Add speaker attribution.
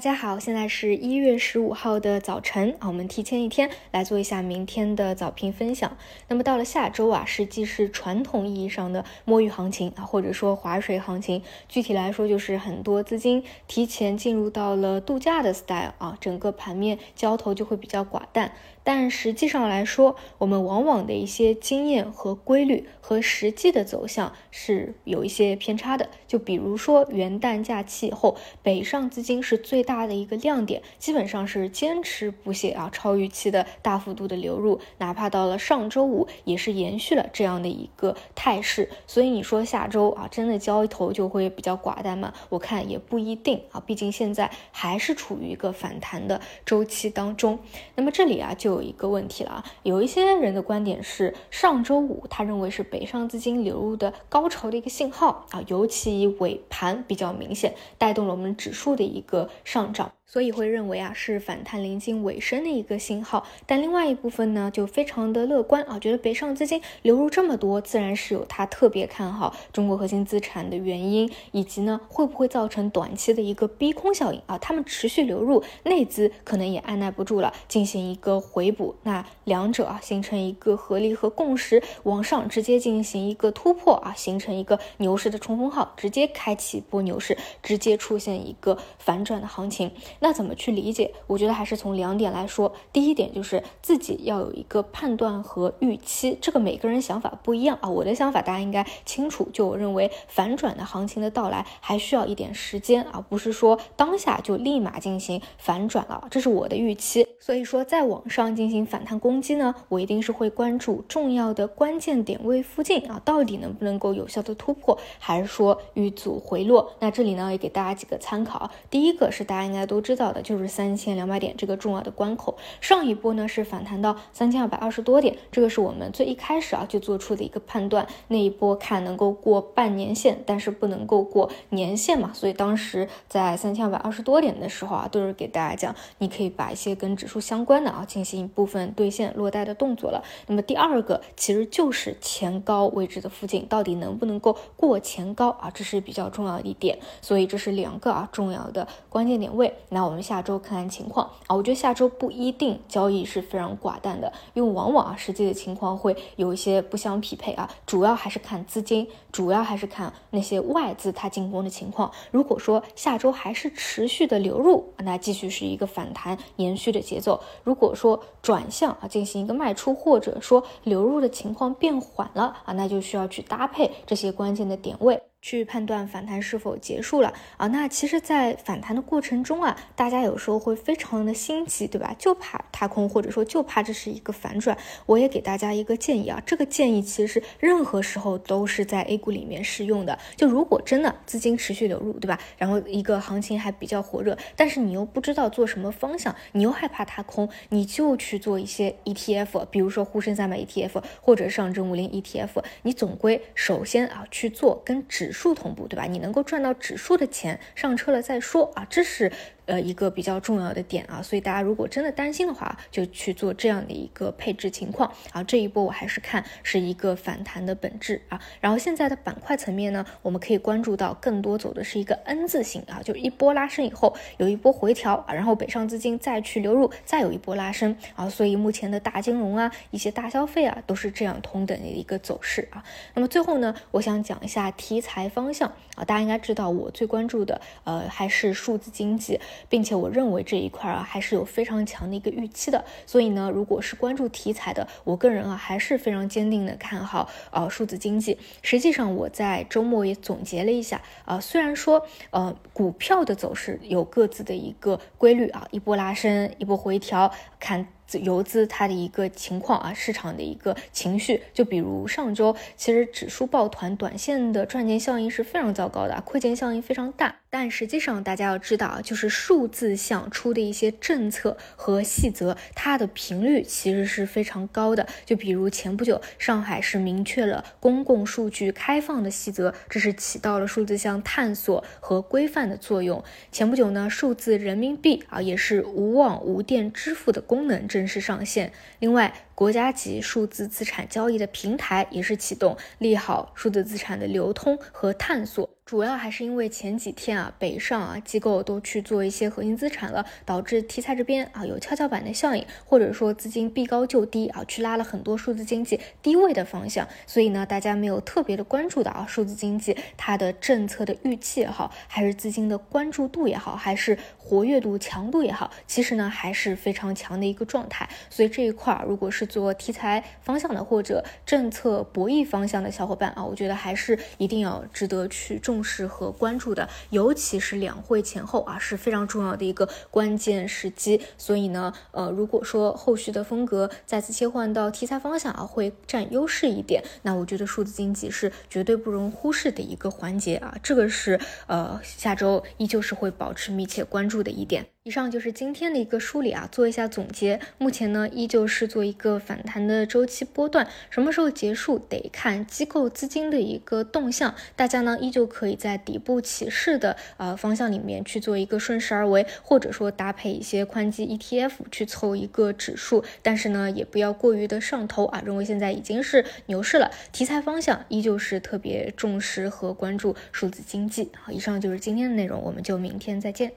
Speaker 1: 大家好，现在是一月十五号的早晨啊，我们提前一天来做一下明天的早评分享。那么到了下周啊，实际是传统意义上的摸鱼行情啊，或者说划水行情。具体来说，就是很多资金提前进入到了度假的 style 啊，整个盘面交投就会比较寡淡。但实际上来说，我们往往的一些经验和规律和实际的走向是有一些偏差的。就比如说元旦假期后，北上资金是最大的一个亮点，基本上是坚持不懈啊，超预期的大幅度的流入，哪怕到了上周五也是延续了这样的一个态势。所以你说下周啊，真的交投就会比较寡淡吗？我看也不一定啊，毕竟现在还是处于一个反弹的周期当中。那么这里啊就。有一个问题了啊，有一些人的观点是，上周五他认为是北上资金流入的高潮的一个信号啊，尤其尾盘比较明显，带动了我们指数的一个上涨。所以会认为啊是反弹临近尾声的一个信号，但另外一部分呢就非常的乐观啊，觉得北上资金流入这么多，自然是有它特别看好中国核心资产的原因，以及呢会不会造成短期的一个逼空效应啊？他们持续流入，内资可能也按耐不住了，进行一个回补，那两者啊形成一个合力和共识，往上直接进行一个突破啊，形成一个牛市的冲锋号，直接开启一波牛市，直接出现一个反转的行情。那怎么去理解？我觉得还是从两点来说。第一点就是自己要有一个判断和预期，这个每个人想法不一样啊。我的想法大家应该清楚，就我认为反转的行情的到来还需要一点时间啊，不是说当下就立马进行反转了，这是我的预期。所以说，在网上进行反弹攻击呢，我一定是会关注重要的关键点位附近啊，到底能不能够有效的突破，还是说遇阻回落？那这里呢，也给大家几个参考。第一个是大家应该都知。知道的就是三千两百点这个重要的关口，上一波呢是反弹到三千二百二十多点，这个是我们最一开始啊就做出的一个判断，那一波看能够过半年线，但是不能够过年线嘛，所以当时在三千二百二十多点的时候啊，都是给大家讲，你可以把一些跟指数相关的啊进行一部分兑现落袋的动作了。那么第二个其实就是前高位置的附近到底能不能够过前高啊，这是比较重要的一点，所以这是两个啊重要的关键点位。那我们下周看看情况啊，我觉得下周不一定交易是非常寡淡的，因为往往啊实际的情况会有一些不相匹配啊，主要还是看资金，主要还是看那些外资它进攻的情况。如果说下周还是持续的流入，那继续是一个反弹延续的节奏；如果说转向啊进行一个卖出，或者说流入的情况变缓了啊，那就需要去搭配这些关键的点位。去判断反弹是否结束了啊？那其实，在反弹的过程中啊，大家有时候会非常的心急，对吧？就怕踏空，或者说就怕这是一个反转。我也给大家一个建议啊，这个建议其实是任何时候都是在 A 股里面适用的。就如果真的资金持续流入，对吧？然后一个行情还比较火热，但是你又不知道做什么方向，你又害怕踏空，你就去做一些 ETF，比如说沪深三百 ETF 或者上证五零 ETF。你总归首先啊去做跟指指数同步，对吧？你能够赚到指数的钱，上车了再说啊，这是。呃，一个比较重要的点啊，所以大家如果真的担心的话，就去做这样的一个配置情况啊。这一波我还是看是一个反弹的本质啊。然后现在的板块层面呢，我们可以关注到更多走的是一个 N 字形啊，就一波拉升以后有一波回调啊，然后北上资金再去流入，再有一波拉升啊。所以目前的大金融啊，一些大消费啊，都是这样同等的一个走势啊。那么最后呢，我想讲一下题材方向啊，大家应该知道我最关注的呃还是数字经济。并且我认为这一块啊还是有非常强的一个预期的，所以呢，如果是关注题材的，我个人啊还是非常坚定的看好啊数字经济。实际上我在周末也总结了一下啊，虽然说呃股票的走势有各自的一个规律啊，一波拉升，一波回调，看。游资它的一个情况啊，市场的一个情绪，就比如上周，其实指数抱团，短线的赚钱效应是非常糟糕的，亏钱效应非常大。但实际上大家要知道啊，就是数字项出的一些政策和细则，它的频率其实是非常高的。就比如前不久，上海是明确了公共数据开放的细则，这是起到了数字项探索和规范的作用。前不久呢，数字人民币啊，也是无网无电支付的功能，这。正式上线。另外，国家级数字资产交易的平台也是启动，利好数字资产的流通和探索。主要还是因为前几天啊，北上啊机构都去做一些核心资产了，导致题材这边啊有跷跷板的效应，或者说资金避高就低啊，去拉了很多数字经济低位的方向，所以呢，大家没有特别的关注的啊，数字经济它的政策的预期也好，还是资金的关注度也好，还是活跃度强度也好，其实呢还是非常强的一个状态。所以这一块儿，如果是 做题材方向的或者政策博弈方向的小伙伴啊，我觉得还是一定要值得去重。视和关注的，尤其是两会前后啊，是非常重要的一个关键时机。所以呢，呃，如果说后续的风格再次切换到题材方向啊，会占优势一点，那我觉得数字经济是绝对不容忽视的一个环节啊。这个是呃，下周依旧是会保持密切关注的一点。以上就是今天的一个梳理啊，做一下总结。目前呢，依旧是做一个反弹的周期波段，什么时候结束得看机构资金的一个动向。大家呢，依旧可以在底部起势的呃方向里面去做一个顺势而为，或者说搭配一些宽基 ETF 去凑一个指数。但是呢，也不要过于的上头啊，认为现在已经是牛市了。题材方向依旧是特别重视和关注数字经济。好，以上就是今天的内容，我们就明天再见。